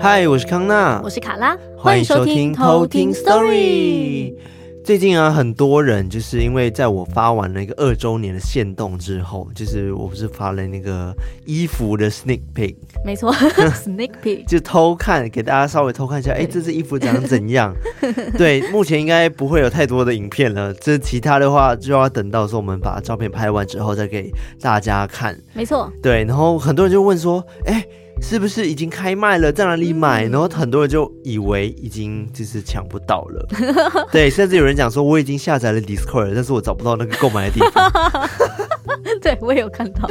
嗨，我是康娜，我是卡拉，欢迎收听偷听 Story。最近啊，很多人就是因为在我发完那个二周年的限动之后，就是我不是发了那个衣服的 sneak peek，没错，sneak peek 就偷看，给大家稍微偷看一下，哎，这件衣服长怎样？对，目前应该不会有太多的影片了，这其他的话就要等到说我们把照片拍完之后再给大家看。没错，对，然后很多人就问说，哎。是不是已经开卖了？在哪里买？然后很多人就以为已经就是抢不到了。对，甚至有人讲说我已经下载了 Discord，但是我找不到那个购买的地方。对，我也有看到。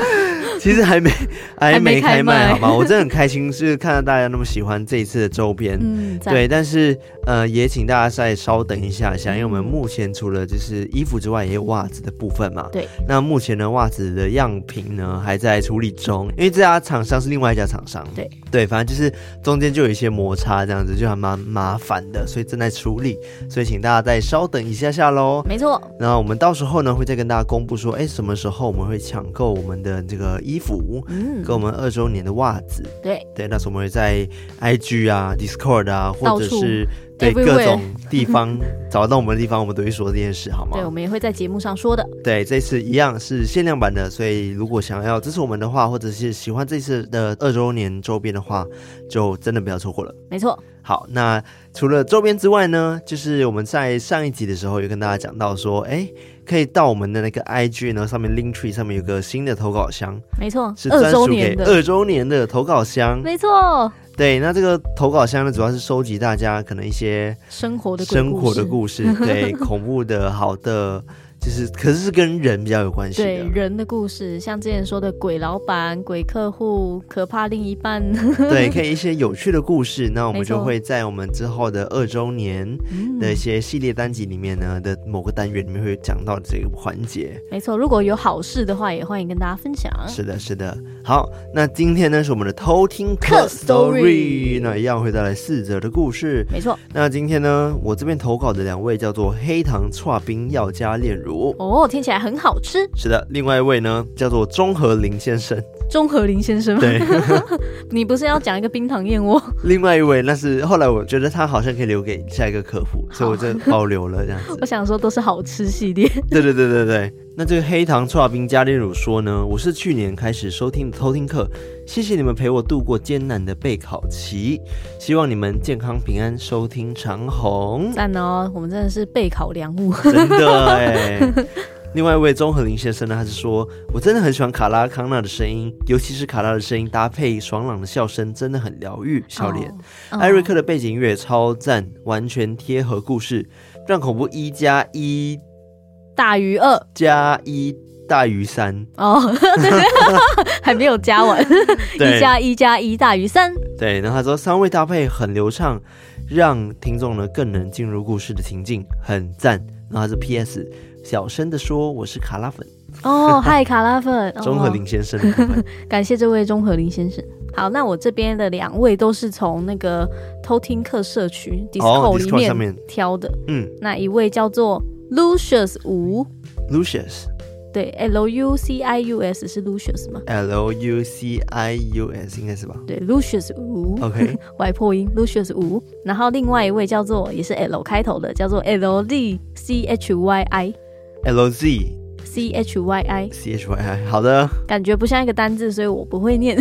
其实还没 还没开卖，好吗？我真的很开心，是看到大家那么喜欢这一次的周边。嗯，对。但是呃，也请大家再稍等一下下，因为我们目前除了就是衣服之外，也有袜子的部分嘛。对。那目前的袜子的样品呢，还在处理中，因为这家厂商是另外一家厂商。对对，反正就是中间就有一些摩擦，这样子就还蛮麻烦的，所以正在处理，所以请大家再稍等一下下喽。没错，那我们到时候呢会再跟大家公布说，哎，什么时候我们会抢购我们的这个衣服，嗯，跟我们二周年的袜子。对对，那时候我们会在 IG 啊、Discord 啊，或者是。对各种地方找到我们的地方，我们都会说这件事，好吗？对，我们也会在节目上说的。对，这次一样是限量版的，所以如果想要支持我们的话，或者是喜欢这次的二周年周边的话，就真的不要错过了。没错。好，那除了周边之外呢，就是我们在上一集的时候有跟大家讲到说，哎，可以到我们的那个 IG 呢，上面 Linktree 上面有个新的投稿箱。没错，是专属给二周年的投稿箱。没错。对，那这个投稿箱呢，主要是收集大家可能一些生活的生活的故事，对，恐怖的、好的。就是，可是是跟人比较有关系的。对，人的故事，像之前说的鬼老板、鬼客户、可怕另一半。对，可以一些有趣的故事。那我们就会在我们之后的二周年的一些系列单集里面呢的某个单元里面会讲到这个环节。没错，如果有好事的话，也欢迎跟大家分享。是的，是的。好，那今天呢是我们的偷听客 story，那一样会带来四则的故事。没错。那今天呢，我这边投稿的两位叫做黑糖串冰药加炼乳。哦，听起来很好吃。是的，另外一位呢，叫做中和林先生。中和林先生吗？对，你不是要讲一个冰糖燕窝？另外一位，那是后来我觉得他好像可以留给下一个客户，所以我就保留了这样子。我想说都是好吃系列。对对对对对。那这个黑糖剉冰加炼乳说呢，我是去年开始收听的偷听客，谢谢你们陪我度过艰难的备考期，希望你们健康平安，收听长虹。赞哦，我们真的是备考良物，真的哎。另外一位钟和林先生呢，他是说，我真的很喜欢卡拉康纳的声音，尤其是卡拉的声音搭配爽朗的笑声，真的很疗愈。笑脸，艾瑞克的背景音乐超赞，完全贴合故事，让恐怖一加一大于二，加一大于三。哦，对，还没有加完，一加一加一大于三。对，然后他说三位搭配很流畅，让听众呢更能进入故事的情境，很赞。然后是 PS。小声的说：“我是卡拉粉。哦，嗨，卡拉粉，钟和林先生，感谢这位钟和林先生。好，那我这边的两位都是从那个偷听课社区 Discord 里面。挑的，嗯，那一位叫做 Lucius 吴，Lucius，对，L U C I U S 是 Lucius 吗？L U C I U S 应该是吧？对，Lucius 吴，OK，外破音，Lucius 吴。然后另外一位叫做也是 L 开头的，叫做 L Z C H Y I。L Z C H Y I C H Y I，好的，感觉不像一个单字，所以我不会念。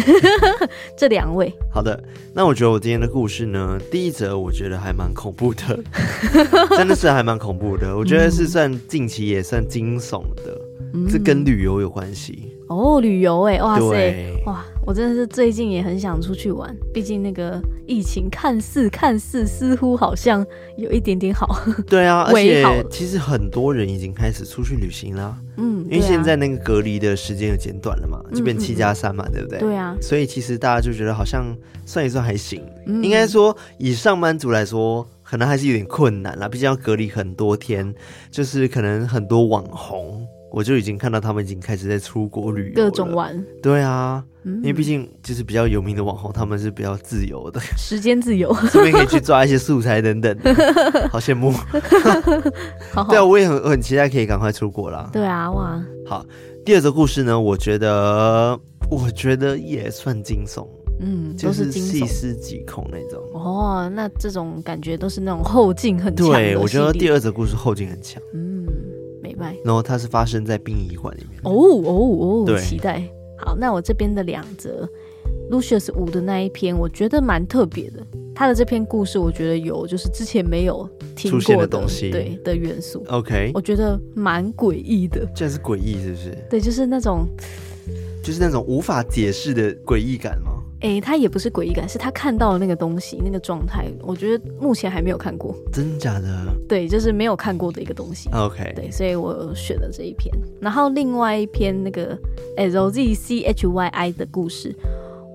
这两位，好的，那我觉得我今天的故事呢，第一则我觉得还蛮恐怖的，真的是还蛮恐怖的，我觉得是算近期也算惊悚的，这、嗯、跟旅游有关系哦，旅游哎，哇塞，哇。我真的是最近也很想出去玩，毕竟那个疫情看似看似似乎好像有一点点好。对啊，而且其实很多人已经开始出去旅行啦。嗯，因为现在那个隔离的时间又减短了嘛，就变七加三嘛，对不对？对啊。所以其实大家就觉得好像算一算还行。嗯，应该说以上班族来说，可能还是有点困难啦，毕竟要隔离很多天，就是可能很多网红。我就已经看到他们已经开始在出国旅游，各种玩。对啊，嗯、因为毕竟就是比较有名的网红，他们是比较自由的，时间自由，顺便可以去抓一些素材等等，好羡慕。好好对啊，我也很很期待可以赶快出国啦。对啊，哇，好，第二则故事呢，我觉得我觉得也算惊悚。嗯，就是细思极恐那种哦。那这种感觉都是那种后劲很强。对，我觉得第二则故事后劲很强。嗯，然后它是发生在殡仪馆里面。哦哦哦，对，期待。好，那我这边的两则 Lucius 五的那一篇，我觉得蛮特别的。他的这篇故事，我觉得有就是之前没有听过的东西，对的元素。OK，我觉得蛮诡异的。这是诡异是不是？对，就是那种，就是那种无法解释的诡异感吗？哎、欸，他也不是诡异感，是他看到的那个东西，那个状态，我觉得目前还没有看过。真假的？对，就是没有看过的一个东西。OK，对，所以我选了这一篇。然后另外一篇那个 L Z C H Y I 的故事，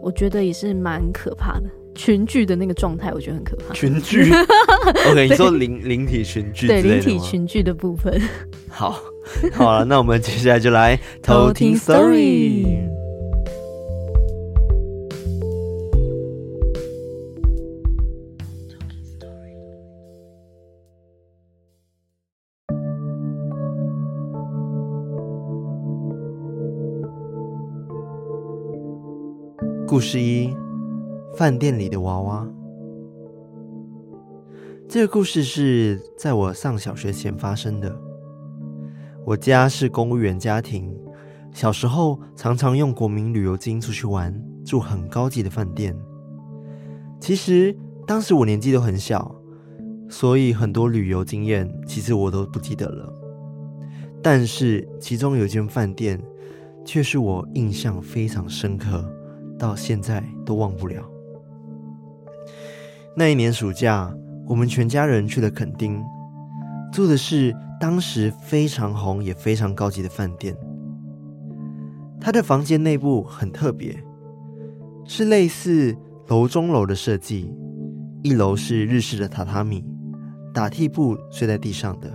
我觉得也是蛮可怕的。群聚的那个状态，我觉得很可怕。群聚？OK，你说灵灵体群聚？对，灵体群聚的部分。好，好了，那我们接下来就来 偷听 story。故事一：饭店里的娃娃。这个故事是在我上小学前发生的。我家是公务员家庭，小时候常常用国民旅游金出去玩，住很高级的饭店。其实当时我年纪都很小，所以很多旅游经验其实我都不记得了。但是其中有一间饭店，却是我印象非常深刻。到现在都忘不了。那一年暑假，我们全家人去了垦丁，住的是当时非常红也非常高级的饭店。他的房间内部很特别，是类似楼中楼的设计。一楼是日式的榻榻米，打地铺睡在地上的。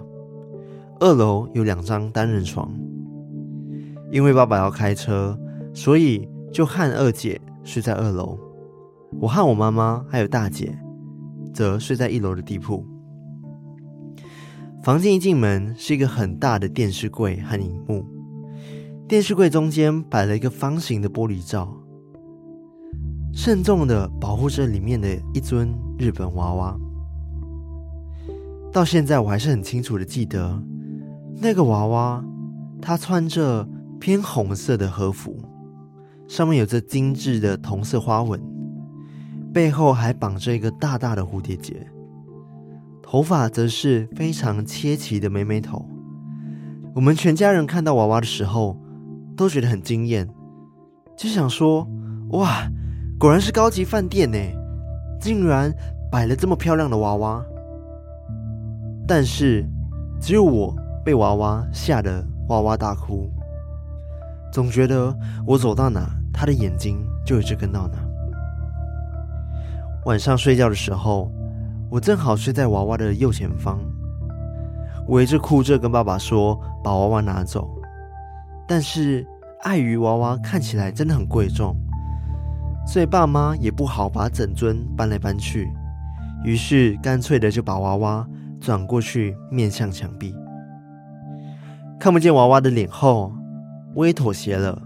二楼有两张单人床。因为爸爸要开车，所以。就和二姐睡在二楼，我和我妈妈还有大姐则睡在一楼的地铺。房间一进门是一个很大的电视柜和荧幕，电视柜中间摆了一个方形的玻璃罩，慎重的保护着里面的一尊日本娃娃。到现在我还是很清楚的记得，那个娃娃，他穿着偏红色的和服。上面有着精致的铜色花纹，背后还绑着一个大大的蝴蝶结，头发则是非常切齐的美美头。我们全家人看到娃娃的时候，都觉得很惊艳，就想说：哇，果然是高级饭店呢，竟然摆了这么漂亮的娃娃。但是，只有我被娃娃吓得哇哇大哭，总觉得我走到哪。他的眼睛就一直跟到哪。晚上睡觉的时候，我正好睡在娃娃的右前方。我一直哭着跟爸爸说把娃娃拿走，但是碍于娃娃看起来真的很贵重，所以爸妈也不好把整尊搬来搬去，于是干脆的就把娃娃转过去面向墙壁。看不见娃娃的脸后，我也妥协了。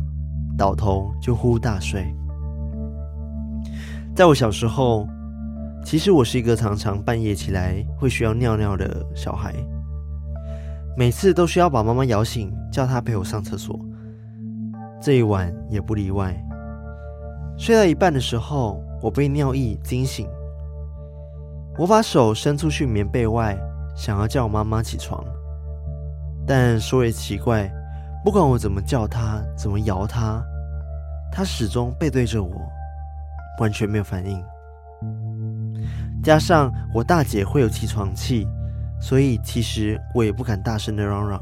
倒头就呼呼大睡。在我小时候，其实我是一个常常半夜起来会需要尿尿的小孩，每次都需要把妈妈摇醒，叫她陪我上厕所。这一晚也不例外。睡到一半的时候，我被尿意惊醒，我把手伸出去棉被外，想要叫我妈妈起床，但说也奇怪。不管我怎么叫他，怎么摇他，他始终背对着我，完全没有反应。加上我大姐会有起床气，所以其实我也不敢大声的嚷嚷。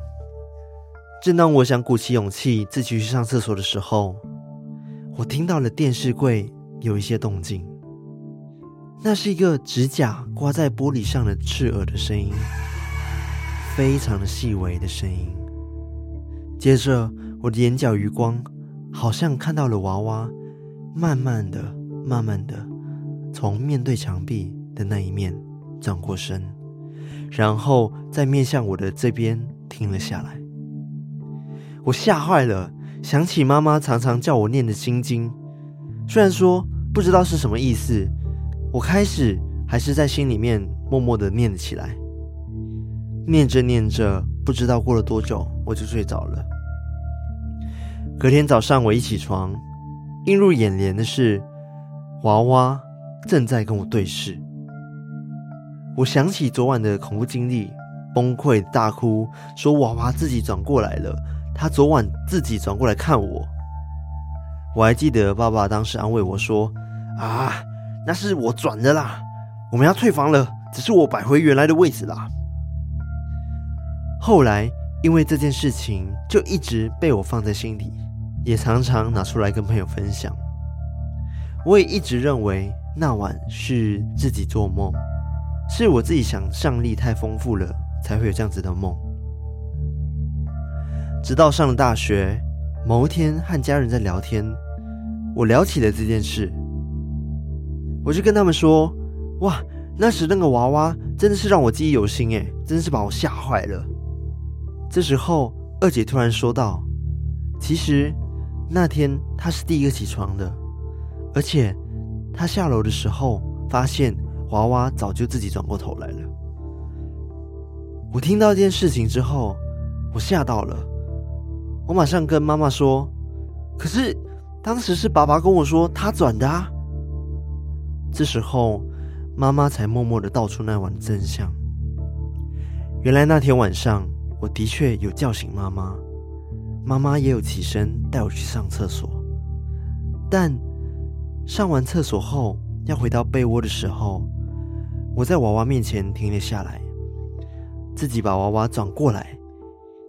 正当我想鼓起勇气自己去上厕所的时候，我听到了电视柜有一些动静。那是一个指甲刮在玻璃上的刺耳的声音，非常的细微的声音。接着，我的眼角余光好像看到了娃娃，慢慢的、慢慢的从面对墙壁的那一面转过身，然后再面向我的这边停了下来。我吓坏了，想起妈妈常常叫我念的心经，虽然说不知道是什么意思，我开始还是在心里面默默的念了起来。念着念着，不知道过了多久，我就睡着了。隔天早上，我一起床，映入眼帘的是娃娃正在跟我对视。我想起昨晚的恐怖经历，崩溃大哭，说娃娃自己转过来了，他昨晚自己转过来看我。我还记得爸爸当时安慰我说：“啊，那是我转的啦，我们要退房了，只是我摆回原来的位置啦。”后来，因为这件事情就一直被我放在心里，也常常拿出来跟朋友分享。我也一直认为那晚是自己做梦，是我自己想象力太丰富了，才会有这样子的梦。直到上了大学，某一天和家人在聊天，我聊起了这件事，我就跟他们说：“哇，那时那个娃娃真的是让我记忆犹新，诶，真的是把我吓坏了。”这时候，二姐突然说道：“其实那天她是第一个起床的，而且她下楼的时候发现娃娃早就自己转过头来了。”我听到这件事情之后，我吓到了，我马上跟妈妈说：“可是当时是爸爸跟我说他转的啊。”这时候，妈妈才默默的道出那晚真相。原来那天晚上。我的确有叫醒妈妈，妈妈也有起身带我去上厕所，但上完厕所后要回到被窝的时候，我在娃娃面前停了下来，自己把娃娃转过来，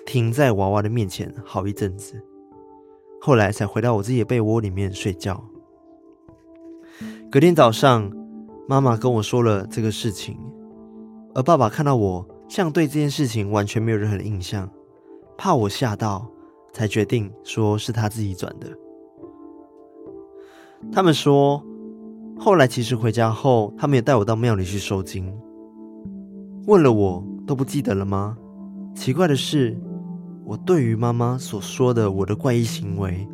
停在娃娃的面前好一阵子，后来才回到我自己的被窝里面睡觉。隔天早上，妈妈跟我说了这个事情，而爸爸看到我。像对这件事情完全没有任何的印象，怕我吓到，才决定说是他自己转的。他们说，后来其实回家后，他们也带我到庙里去收惊。问了我都不记得了吗？奇怪的是，我对于妈妈所说的我的怪异行为，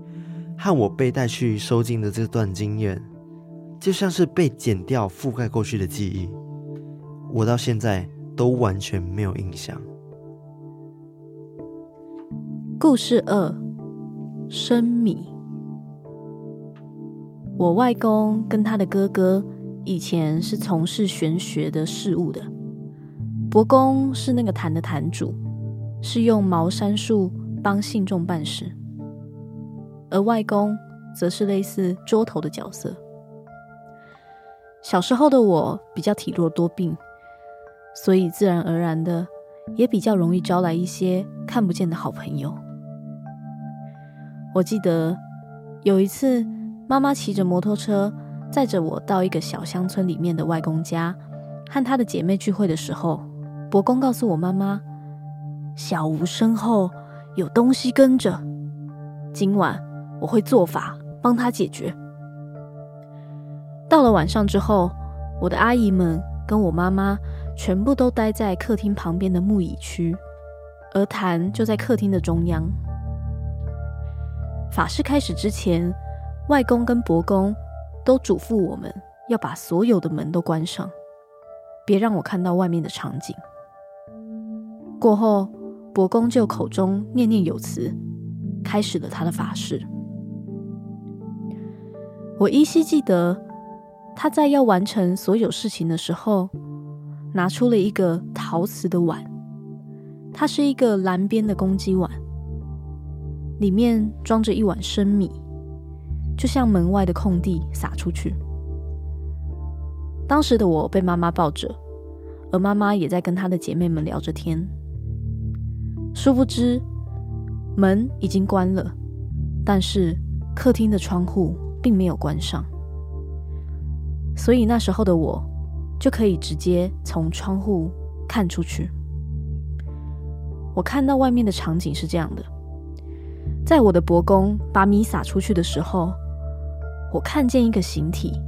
和我被带去收惊的这段经验，就像是被剪掉覆盖过去的记忆。我到现在。都完全没有印象。故事二：生米。我外公跟他的哥哥以前是从事玄学的事物的。伯公是那个坛的坛主，是用茅山术帮信众办事，而外公则是类似桌头的角色。小时候的我比较体弱多病。所以自然而然的，也比较容易招来一些看不见的好朋友。我记得有一次，妈妈骑着摩托车载着我到一个小乡村里面的外公家，和他的姐妹聚会的时候，伯公告诉我妈妈，小吴身后有东西跟着，今晚我会做法帮他解决。到了晚上之后，我的阿姨们跟我妈妈。全部都待在客厅旁边的木椅区，而坛就在客厅的中央。法事开始之前，外公跟伯公都嘱咐我们要把所有的门都关上，别让我看到外面的场景。过后，伯公就口中念念有词，开始了他的法事。我依稀记得，他在要完成所有事情的时候。拿出了一个陶瓷的碗，它是一个蓝边的公鸡碗，里面装着一碗生米，就像门外的空地撒出去。当时的我被妈妈抱着，而妈妈也在跟她的姐妹们聊着天。殊不知，门已经关了，但是客厅的窗户并没有关上，所以那时候的我。就可以直接从窗户看出去。我看到外面的场景是这样的：在我的伯公把米撒出去的时候，我看见一个形体，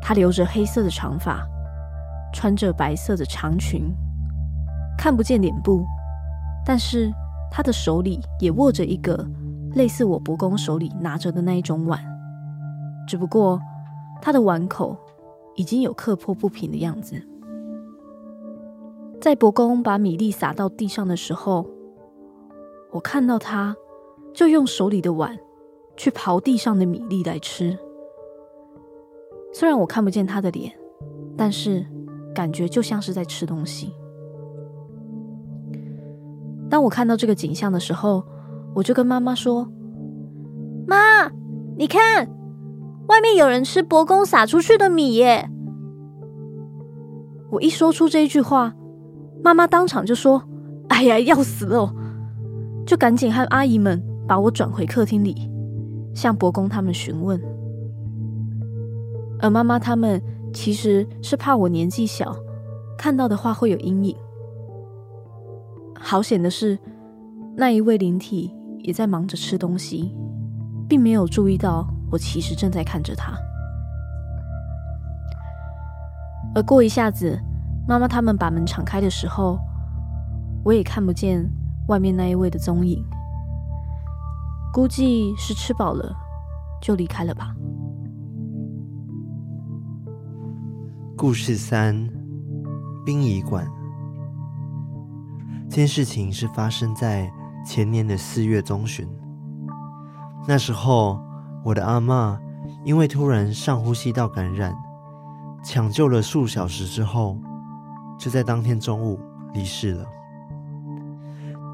他留着黑色的长发，穿着白色的长裙，看不见脸部，但是他的手里也握着一个类似我伯公手里拿着的那一种碗，只不过他的碗口已经有刻破不平的样子。在伯公把米粒撒到地上的时候，我看到他。就用手里的碗去刨地上的米粒来吃。虽然我看不见他的脸，但是感觉就像是在吃东西。当我看到这个景象的时候，我就跟妈妈说：“妈，你看，外面有人吃伯公撒出去的米耶！”我一说出这句话，妈妈当场就说：“哎呀，要死了！”就赶紧和阿姨们。把我转回客厅里，向伯公他们询问。而妈妈他们其实是怕我年纪小，看到的话会有阴影。好险的是，那一位灵体也在忙着吃东西，并没有注意到我其实正在看着他。而过一下子，妈妈他们把门敞开的时候，我也看不见外面那一位的踪影。估计是吃饱了，就离开了吧。故事三：殡仪馆。这件事情是发生在前年的四月中旬。那时候，我的阿嬷因为突然上呼吸道感染，抢救了数小时之后，就在当天中午离世了。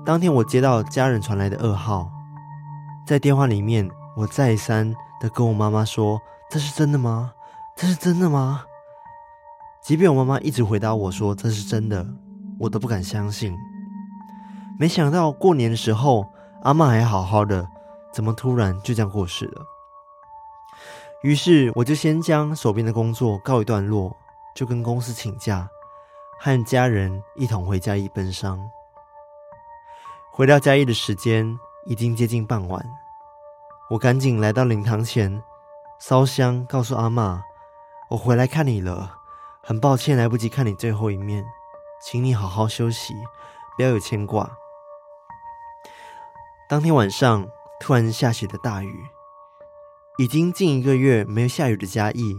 当天我接到家人传来的噩耗。在电话里面，我再三的跟我妈妈说：“这是真的吗？这是真的吗？”即便我妈妈一直回答我说：“这是真的”，我都不敢相信。没想到过年的时候，阿嬷还好好的，怎么突然就这样过世了？于是我就先将手边的工作告一段落，就跟公司请假，和家人一同回家义奔丧。回到家义的时间已经接近傍晚。我赶紧来到灵堂前，烧香，告诉阿嬷：“我回来看你了，很抱歉来不及看你最后一面，请你好好休息，不要有牵挂。”当天晚上突然下起了大雨，已经近一个月没有下雨的嘉义，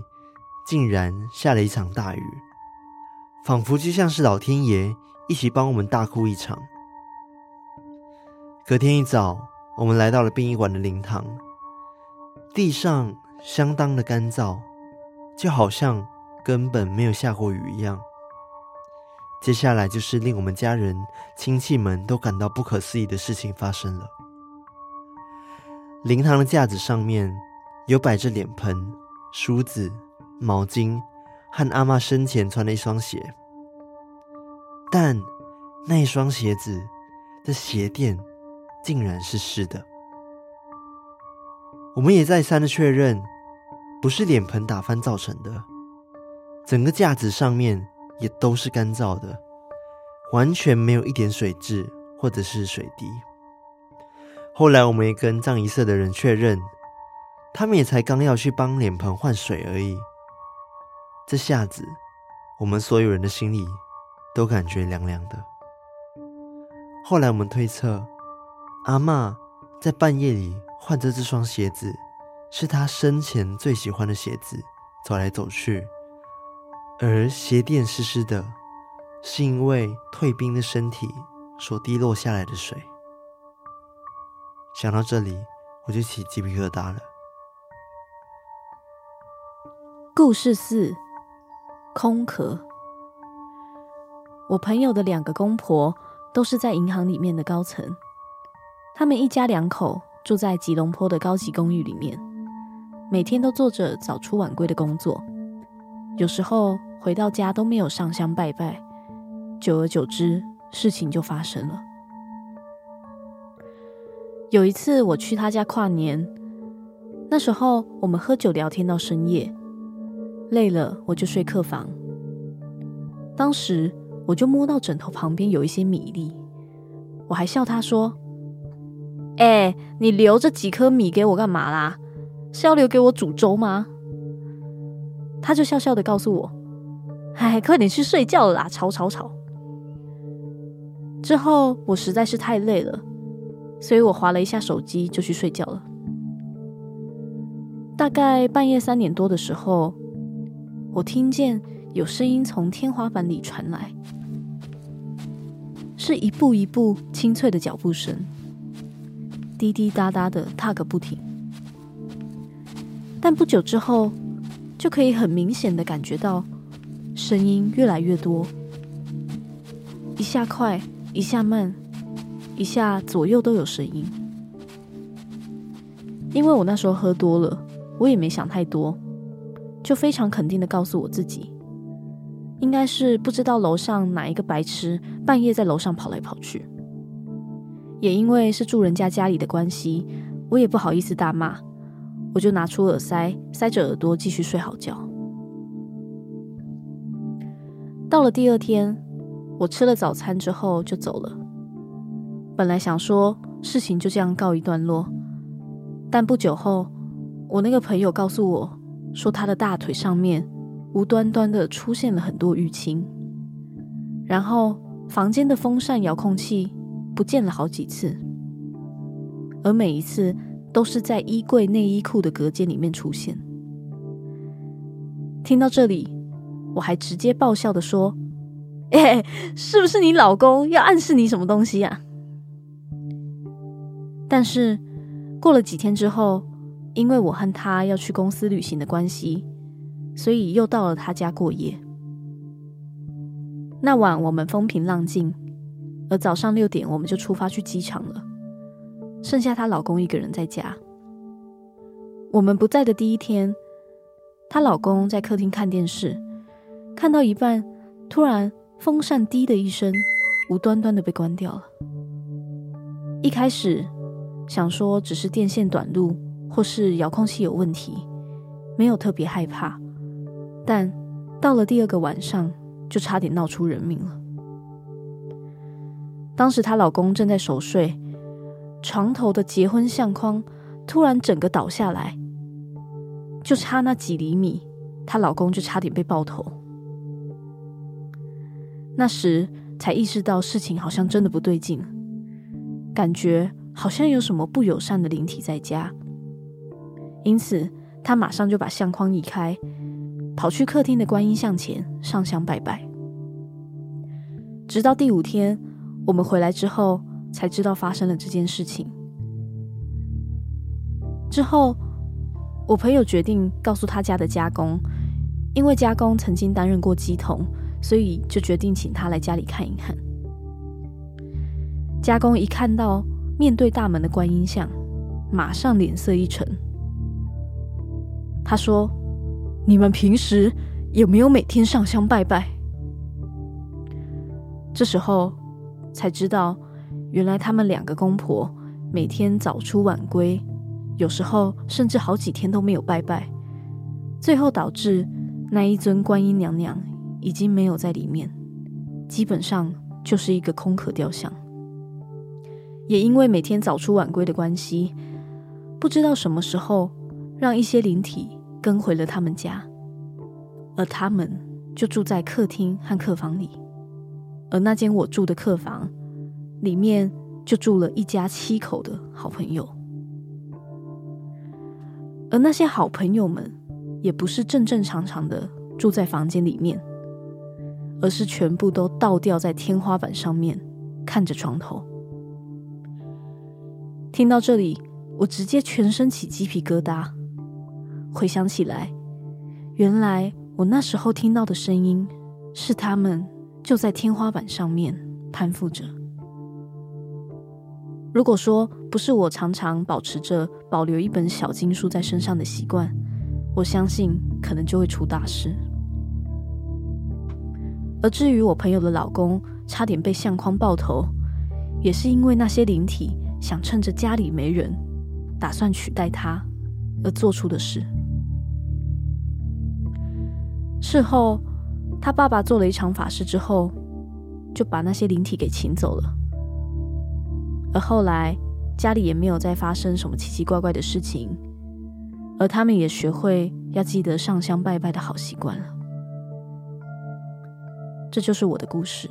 竟然下了一场大雨，仿佛就像是老天爷一起帮我们大哭一场。隔天一早。我们来到了殡仪馆的灵堂，地上相当的干燥，就好像根本没有下过雨一样。接下来就是令我们家人、亲戚们都感到不可思议的事情发生了。灵堂的架子上面有摆着脸盆、梳子、毛巾和阿嬷生前穿的一双鞋，但那一双鞋子的鞋垫。竟然是湿的，我们也再三的确认，不是脸盆打翻造成的，整个架子上面也都是干燥的，完全没有一点水渍或者是水滴。后来我们也跟葬仪社的人确认，他们也才刚要去帮脸盆换水而已，这下子我们所有人的心里都感觉凉凉的。后来我们推测。阿嬷在半夜里换着这双鞋子，是她生前最喜欢的鞋子，走来走去。而鞋垫湿湿的，是因为退冰的身体所滴落下来的水。想到这里，我就起鸡皮疙瘩了。故事四：空壳。我朋友的两个公婆都是在银行里面的高层。他们一家两口住在吉隆坡的高级公寓里面，每天都做着早出晚归的工作，有时候回到家都没有上香拜拜，久而久之，事情就发生了。有一次我去他家跨年，那时候我们喝酒聊天到深夜，累了我就睡客房。当时我就摸到枕头旁边有一些米粒，我还笑他说。哎，你留这几颗米给我干嘛啦？是要留给我煮粥吗？”他就笑笑的告诉我：“哎，快点去睡觉了啦，吵吵吵。”之后我实在是太累了，所以我滑了一下手机就去睡觉了。大概半夜三点多的时候，我听见有声音从天花板里传来，是一步一步清脆的脚步声，滴滴答答的踏个不停。但不久之后，就可以很明显的感觉到声音越来越多，一下快，一下慢，一下左右都有声音。因为我那时候喝多了，我也没想太多，就非常肯定的告诉我自己，应该是不知道楼上哪一个白痴半夜在楼上跑来跑去。也因为是住人家家里的关系，我也不好意思大骂。我就拿出耳塞，塞着耳朵继续睡好觉。到了第二天，我吃了早餐之后就走了。本来想说事情就这样告一段落，但不久后，我那个朋友告诉我说，他的大腿上面无端端的出现了很多淤青，然后房间的风扇遥控器不见了好几次，而每一次。都是在衣柜内衣裤的隔间里面出现。听到这里，我还直接爆笑的说：“，是不是你老公要暗示你什么东西啊？”但是过了几天之后，因为我和他要去公司旅行的关系，所以又到了他家过夜。那晚我们风平浪静，而早上六点我们就出发去机场了。剩下她老公一个人在家。我们不在的第一天，她老公在客厅看电视，看到一半，突然风扇“滴”的一声，无端端的被关掉了。一开始想说只是电线短路，或是遥控器有问题，没有特别害怕。但到了第二个晚上，就差点闹出人命了。当时她老公正在熟睡。床头的结婚相框突然整个倒下来，就差那几厘米，她老公就差点被爆头。那时才意识到事情好像真的不对劲，感觉好像有什么不友善的灵体在家，因此他马上就把相框移开，跑去客厅的观音像前上香拜拜。直到第五天，我们回来之后。才知道发生了这件事情。之后，我朋友决定告诉他家的家公，因为家公曾经担任过乩童，所以就决定请他来家里看一看。家公一看到面对大门的观音像，马上脸色一沉。他说：“你们平时有没有每天上香拜拜？”这时候才知道。原来他们两个公婆每天早出晚归，有时候甚至好几天都没有拜拜，最后导致那一尊观音娘娘已经没有在里面，基本上就是一个空壳雕像。也因为每天早出晚归的关系，不知道什么时候让一些灵体跟回了他们家，而他们就住在客厅和客房里，而那间我住的客房。里面就住了一家七口的好朋友，而那些好朋友们也不是正正常常的住在房间里面，而是全部都倒吊在天花板上面，看着床头。听到这里，我直接全身起鸡皮疙瘩。回想起来，原来我那时候听到的声音是他们就在天花板上面攀附着。如果说不是我常常保持着保留一本小经书在身上的习惯，我相信可能就会出大事。而至于我朋友的老公差点被相框爆头，也是因为那些灵体想趁着家里没人，打算取代他而做出的事。事后，他爸爸做了一场法事之后，就把那些灵体给请走了。而后来，家里也没有再发生什么奇奇怪怪的事情，而他们也学会要记得上香拜拜的好习惯了。这就是我的故事。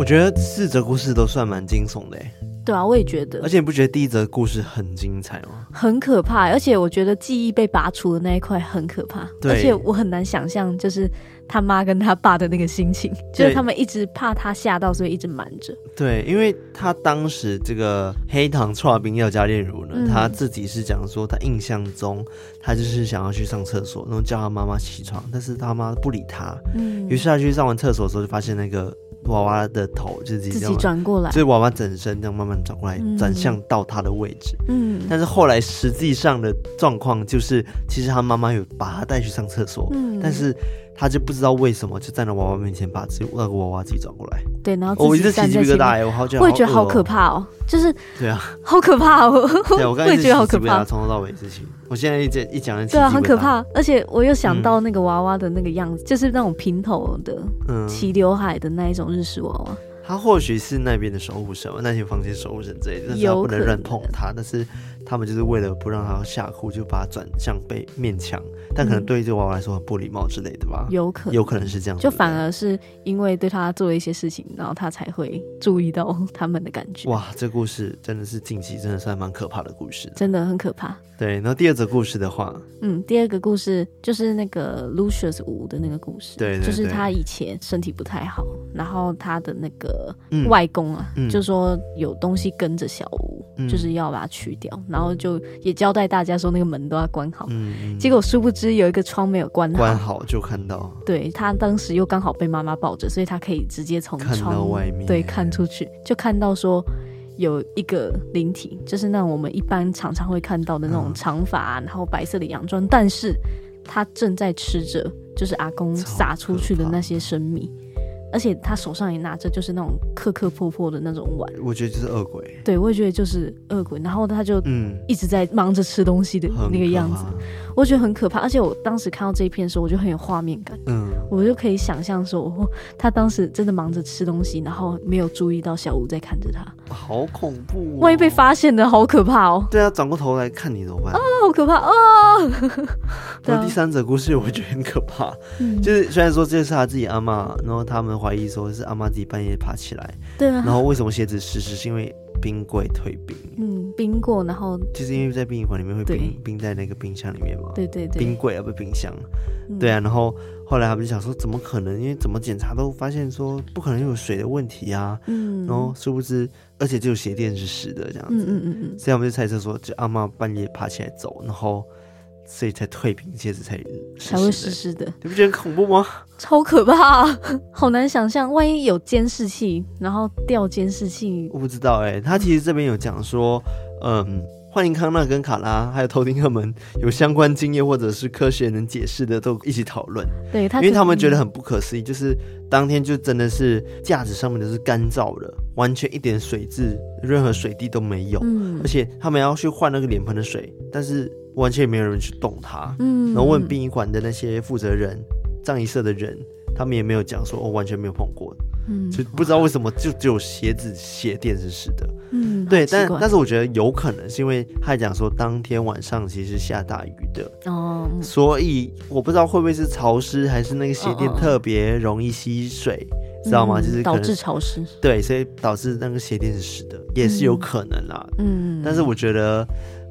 我觉得四则故事都算蛮惊悚的，对啊，我也觉得。而且你不觉得第一则故事很精彩吗？很可怕，而且我觉得记忆被拔除的那一块很可怕。对，而且我很难想象，就是他妈跟他爸的那个心情，就是他们一直怕他吓到，所以一直瞒着。对，因为他当时这个黑糖串冰药加炼乳呢，嗯、他自己是讲说，他印象中他就是想要去上厕所，然后叫他妈妈起床，但是他妈不理他。嗯，于是他去上完厕所的时候，就发现那个。娃娃的头就是自己转过来，就是娃娃整身这样慢慢转过来，转、嗯、向到他的位置。嗯，但是后来实际上的状况就是，其实他妈妈有把他带去上厕所，嗯，但是他就不知道为什么就站在娃娃面前把自己那个娃娃自己转过来。对，然后我一直起鸡皮疙瘩，我好觉得，我也觉得好可怕哦，就是对啊，好可怕哦，对，我刚才也 觉得好可怕，从头到尾事情。我现在一讲一讲，对啊，很可怕，而且我又想到那个娃娃的那个样子，嗯、就是那种平头的、齐刘海的那一种日式娃娃。他或许是那边的守护神，那些房间守护神之类的，但是他不能乱碰他。但是他们就是为了不让他吓哭，就把他转向背面墙。但可能对于这个娃娃来说很不礼貌之类的吧？有可能，有可能是这样。就反而是因为对他做了一些事情，然后他才会注意到他们的感觉。哇，这故事真的是近期真的是还蛮可怕的故事，真的很可怕。对，然后第二则故事的话，嗯，第二个故事就是那个 Lucius 五的那个故事，对，就是他以前身体不太好，然后他的那个外公啊，嗯、就说有东西跟着小吴，嗯、就是要把它去掉，然后就也交代大家说那个门都要关好，嗯，结果殊不知有一个窗没有关好，关好就看到，对，他当时又刚好被妈妈抱着，所以他可以直接从窗看到外面，对，看出去就看到说。有一个灵体，就是那种我们一般常常会看到的那种长发，嗯、然后白色的洋装，但是他正在吃着，就是阿公撒出去的那些生米。而且他手上也拿着，就是那种磕磕破破的那种碗。我觉得就是恶鬼。对，我也觉得就是恶鬼。然后他就一直在忙着吃东西的那个样子，我觉得很可怕。而且我当时看到这一片的时候，我就很有画面感。嗯，我就可以想象说，他当时真的忙着吃东西，然后没有注意到小吴在看着他。好恐怖哦！万一被发现的，好可怕哦。对啊，转过头来看你怎么办？啊，好可怕 啊！然后第三者故事，我觉得很可怕。就是虽然说这是他自己阿嬷，然后他们。怀疑说是阿妈自己半夜爬起来，对啊。然后为什么鞋子湿湿？是因为冰柜退冰，嗯，冰过，然后就是因为在殡仪馆里面会冰冰在那个冰箱里面嘛，对对对，冰柜啊不冰箱，嗯、对啊。然后后来他们就想说，怎么可能？因为怎么检查都发现说不可能有水的问题啊，嗯。然后殊不知，而且只有鞋垫是湿的这样子，嗯嗯嗯嗯。所以我们就猜测说，就阿妈半夜爬起来走，然后。所以才退冰，鞋子才才会湿湿的，你不觉得很恐怖吗？超可怕，好难想象，万一有监视器，然后掉监视器，我不知道哎、欸。他其实这边有讲说，嗯，欢迎康纳跟卡拉还有偷听客们有相关经验或者是科学能解释的，都一起讨论。对他，因为他们觉得很不可思议，就是当天就真的是架子上面都是干燥的，完全一点水渍、任何水滴都没有，嗯，而且他们要去换那个脸盆的水，但是。完全没有人去动它，嗯，然后问殡仪馆的那些负责人、葬仪社的人，他们也没有讲说，我、哦、完全没有碰过，嗯，就不知道为什么就只有鞋子鞋垫是湿的，嗯，对，但但是我觉得有可能是因为他讲说当天晚上其实下大雨的，哦，所以我不知道会不会是潮湿，还是那个鞋垫特别容易吸水，知道吗？就是导致潮湿，对，所以导致那个鞋垫是湿的，也是有可能啦，嗯，但是我觉得。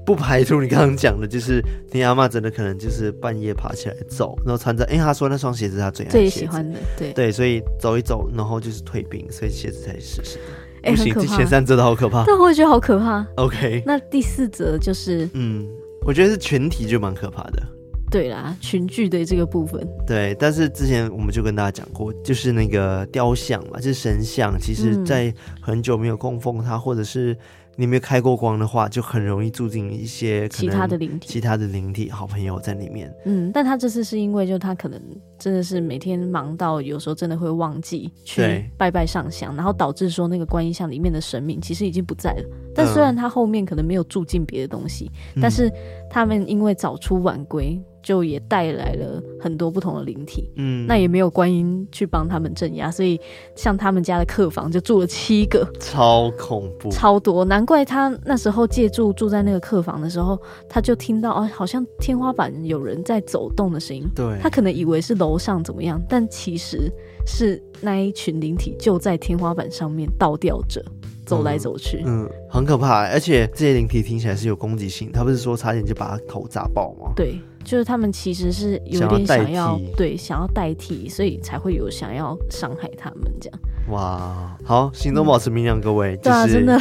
不排除你刚刚讲的，就是你阿妈真的可能就是半夜爬起来走，然后穿着，因为，他说那双鞋子他最爱最喜欢的，对。对，所以走一走，然后就是退冰，所以鞋子才湿湿的。哎、欸，不行，前三则都好可怕，但我也觉得好可怕。OK，那第四则就是，嗯，我觉得是群体就蛮可怕的。对啦，群聚的这个部分。对，但是之前我们就跟大家讲过，就是那个雕像嘛，就是神像，其实在很久没有供奉它，或者是。你没有开过光的话，就很容易住进一些其他的灵体，其他的灵体好朋友在里面。嗯，但他这次是因为就他可能真的是每天忙到有时候真的会忘记去拜拜上香，然后导致说那个观音像里面的神明其实已经不在了。但虽然他后面可能没有住进别的东西，嗯、但是他们因为早出晚归。就也带来了很多不同的灵体，嗯，那也没有观音去帮他们镇压，所以像他们家的客房就住了七个，超恐怖，超多，难怪他那时候借住住在那个客房的时候，他就听到哦，好像天花板有人在走动的声音，对，他可能以为是楼上怎么样，但其实是那一群灵体就在天花板上面倒吊着。走来走去，嗯，嗯，很可怕，而且这些灵体听起来是有攻击性，他不是说差点就把他头砸爆吗？对，就是他们其实是有点想要，想要对，想要代替，所以才会有想要伤害他们这样。哇，好，心中保持明亮，各位。对啊，真的，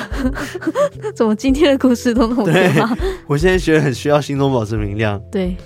怎么今天的故事都那么可怕？我现在觉得很需要心中保持明亮。对。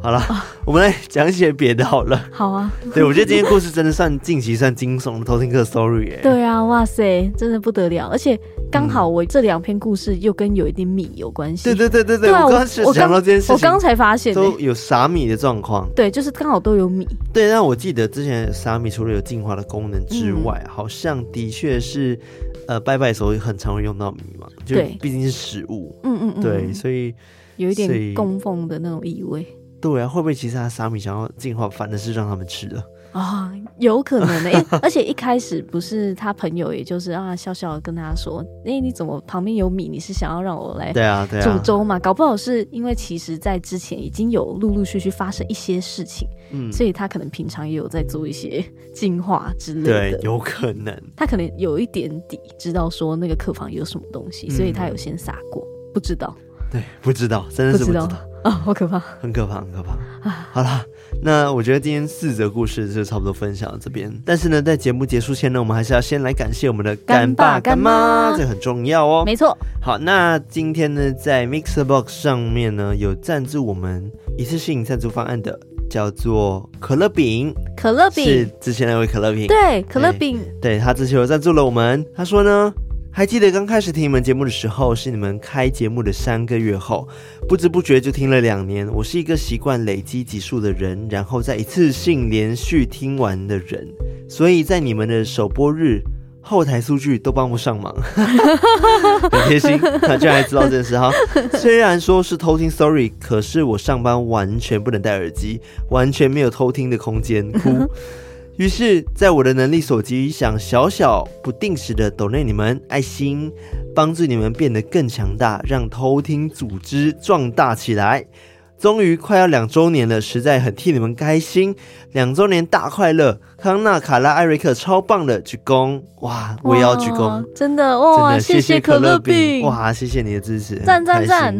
好了，啊、我们来讲一些别的好了。好啊，对，我觉得今天故事真的算近期算惊悚的偷听客 story 耶。对啊，哇塞，真的不得了，而且刚好我这两篇故事又跟有一点米有关系。对对对对对，对啊、我刚才想到这件事情，我刚才发现都有撒米的状况。对，就是刚好都有米。对，那我记得之前撒米除了有净化的功能之外，嗯、好像的确是呃拜拜的时候很常会用到米嘛，就毕竟是食物。嗯嗯嗯，对，所以有一点供奉的那种意味。对啊，会不会其实他沙米想要净化，反而是让他们吃的啊、哦？有可能的、欸，而且一开始不是他朋友，也就是啊，笑笑跟他说：“哎、欸，你怎么旁边有米？你是想要让我来对啊对啊煮粥嘛？搞不好是因为其实在之前已经有陆陆续续发生一些事情，嗯，所以他可能平常也有在做一些 净化之类的，对，有可能他可能有一点底，知道说那个客房有什么东西，所以他有先撒过，不知道，对，不知道，真的是不知道。”啊、哦，好可怕，很可怕，很可怕。啊，好啦，那我觉得今天四则故事就差不多分享到这边。但是呢，在节目结束前呢，我们还是要先来感谢我们的干爸干妈，这很重要哦。没错。好，那今天呢，在 Mixerbox 上面呢，有赞助我们一次性赞助方案的，叫做可乐饼。可乐饼是之前那位可乐饼，对，可乐饼，对，他之前有赞助了我们。他说呢。还记得刚开始听你们节目的时候，是你们开节目的三个月后，不知不觉就听了两年。我是一个习惯累积集数的人，然后再一次性连续听完的人，所以在你们的首播日，后台数据都帮不上忙，很贴心。他居然还知道这件事哈。虽然说是偷听，sorry，可是我上班完全不能戴耳机，完全没有偷听的空间，哭。于是，在我的能力所及，想小小不定时的抖内你们爱心，帮助你们变得更强大，让偷听组织壮大起来。终于快要两周年了，实在很替你们开心。两周年大快乐！康纳、卡拉、艾瑞克超棒的鞠躬！哇，我也要鞠躬！真的哇，真的谢谢可乐饼！哇，谢谢你的支持，赞赞赞！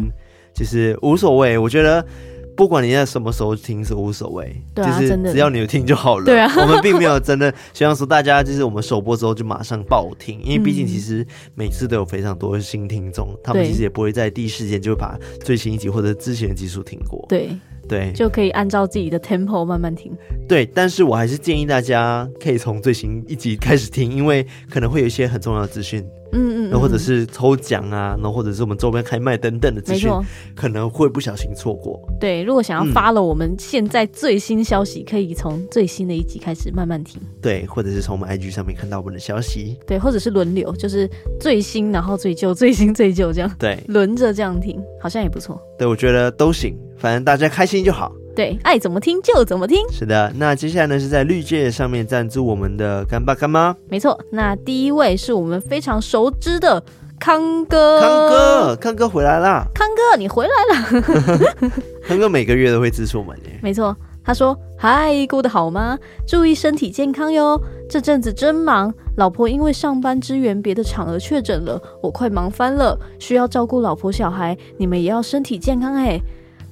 就是无所谓，我觉得。不管你在什么时候听是无所谓，对啊，就是只要你有听就好了。对啊，我们并没有真的希望说大家就是我们首播之后就马上爆听，因为毕竟其实每次都有非常多的新听众，嗯，他们其实也不会在第一时间就把最新一集或者之前的集数听过。对对，就可以按照自己的 tempo 慢慢听。对，但是我还是建议大家可以从最新一集开始听，因为可能会有一些很重要的资讯。嗯嗯，嗯，或者是抽奖啊，然后或者是我们周边开卖等等的资讯，可能会不小心错过。对，如果想要 follow 我们现在最新消息，嗯、可以从最新的一集开始慢慢听。对，或者是从我们 IG 上面看到我们的消息。对，或者是轮流，就是最新然后最旧，最新最旧这样。对，轮着这样听，好像也不错。对，我觉得都行，反正大家开心就好。对，爱怎么听就怎么听。是的，那接下来呢是在绿界上面赞助我们的干爸干妈。没错，那第一位是我们非常熟知的康哥。康哥，康哥回来啦！康哥，你回来了。康哥每个月都会支持我们耶。没错，他说：“嗨，过得好吗？注意身体健康哟。这阵子真忙，老婆因为上班支援别的场而确诊了，我快忙翻了，需要照顾老婆小孩。你们也要身体健康哎。”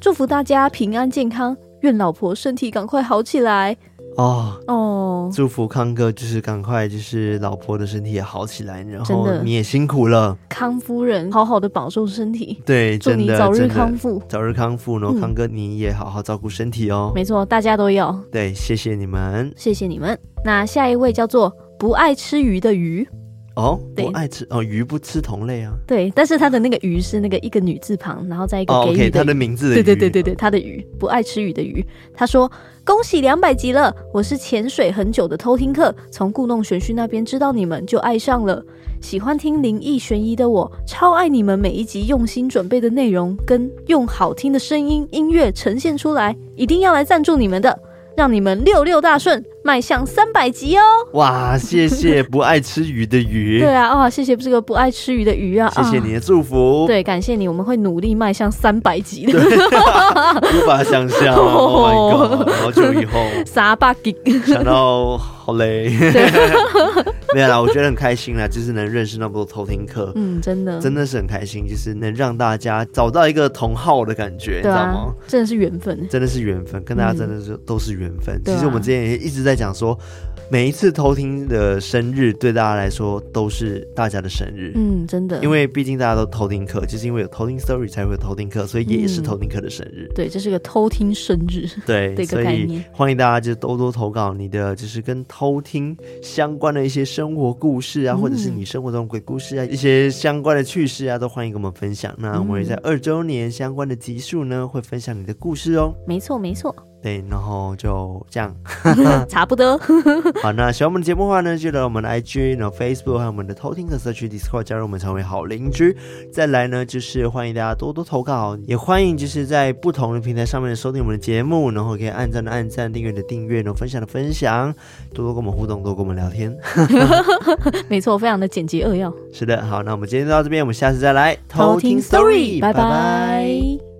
祝福大家平安健康，愿老婆身体赶快好起来哦哦！祝福康哥就是赶快就是老婆的身体也好起来，然后你也辛苦了，康夫人好好的保重身体，对，祝你早日康复，早日康复。然后康哥你也好好照顾身体哦，没错，大家都要。对，谢谢你们，谢谢你们。那下一位叫做不爱吃鱼的鱼。哦，我爱吃哦，鱼不吃同类啊。对，但是它的那个鱼是那个一个女字旁，然后再一个给予的名字的。对对对对对，它的鱼不爱吃鱼的鱼。他说：“恭喜两百集了，我是潜水很久的偷听客，从故弄玄虚那边知道你们就爱上了。喜欢听灵异悬疑的我，超爱你们每一集用心准备的内容，跟用好听的声音音乐呈现出来，一定要来赞助你们的。”让你们六六大顺，迈向三百集哦！哇，谢谢不爱吃鱼的鱼。对啊，哇，谢谢这个不爱吃鱼的鱼啊！谢谢你的祝福。对，感谢你，我们会努力迈向三百集的。无法想象，Oh my god！好久以后，三百集，想到好累。没有啦，我觉得很开心啦，就是能认识那么多偷听客，嗯，真的，真的是很开心，就是能让大家找到一个同好的感觉，啊、你知道吗？真的是缘分，真的是缘分，跟大家真的是都是缘分。嗯、其实我们之前也一直在讲说。每一次偷听的生日，对大家来说都是大家的生日。嗯，真的，因为毕竟大家都偷听课，就是因为有偷听 story 才会有偷听课，所以也是偷听课的生日。嗯、对，这是个偷听生日。对，这个概念。欢迎大家就多多投稿你的就是跟偷听相关的一些生活故事啊，嗯、或者是你生活中鬼故事啊，一些相关的趣事啊，都欢迎跟我们分享。那我们也在二周年相关的集数呢，会分享你的故事哦。没错，没错。对，然后就这样，差不多。好，那喜欢我们的节目的话呢，记得我们的 IG、然后 Facebook 还有我们的偷听客社区 Discord 加入我们，成为好邻居。再来呢，就是欢迎大家多多投稿，也欢迎就是在不同的平台上面收听我们的节目，然后可以按赞的按赞，订阅的订阅，然后分享的分享，多多跟我们互动，多跟我们聊天。没错，非常的简洁扼要。是的，好，那我们今天就到这边，我们下次再来偷听 Story，拜拜。